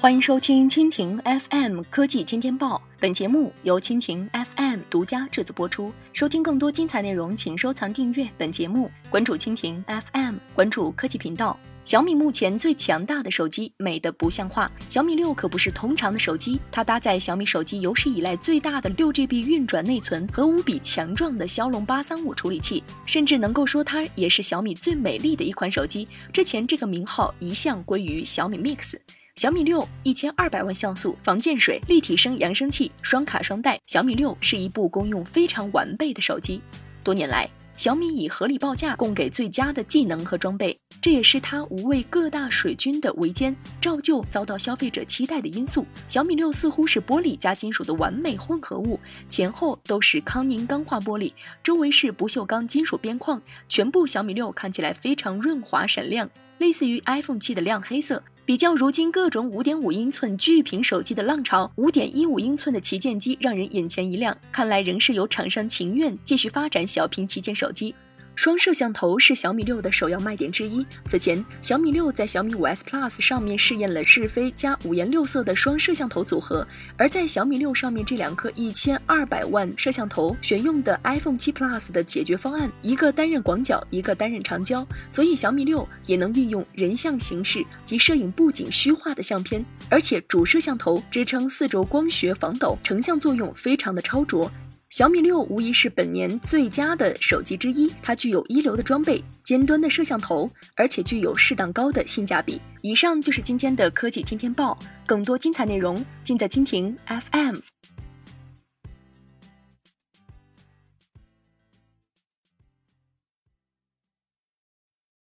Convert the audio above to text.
欢迎收听蜻蜓 FM 科技天天报，本节目由蜻蜓 FM 独家制作播出。收听更多精彩内容，请收藏订阅本节目，关注蜻蜓 FM，关注科技频道。小米目前最强大的手机，美得不像话。小米六可不是通常的手机，它搭载小米手机有史以来最大的六 GB 运转内存和无比强壮的骁龙八三五处理器，甚至能够说它也是小米最美丽的一款手机。之前这个名号一向归于小米 Mix。小米六一千二百万像素，防溅水，立体声扬声器，双卡双待。小米六是一部功用非常完备的手机。多年来，小米以合理报价供给最佳的技能和装备，这也是它无畏各大水军的围歼，照旧遭到消费者期待的因素。小米六似乎是玻璃加金属的完美混合物，前后都是康宁钢化玻璃，周围是不锈钢金属边框，全部小米六看起来非常润滑闪亮，类似于 iPhone 七的亮黑色。比较如今各种五点五英寸巨屏手机的浪潮，五点一五英寸的旗舰机让人眼前一亮。看来仍是有厂商情愿继续发展小屏旗舰手机。双摄像头是小米六的首要卖点之一。此前，小米六在小米五 S Plus 上面试验了是非加五颜六色的双摄像头组合，而在小米六上面这两颗一千二百万摄像头选用的 iPhone 七 Plus 的解决方案，一个担任广角，一个担任长焦，所以小米六也能运用人像形式及摄影布景虚化的相片，而且主摄像头支撑四轴光学防抖，成像作用非常的超卓。小米六无疑是本年最佳的手机之一，它具有一流的装备、尖端的摄像头，而且具有适当高的性价比。以上就是今天的科技天天报，更多精彩内容尽在蜻蜓 FM。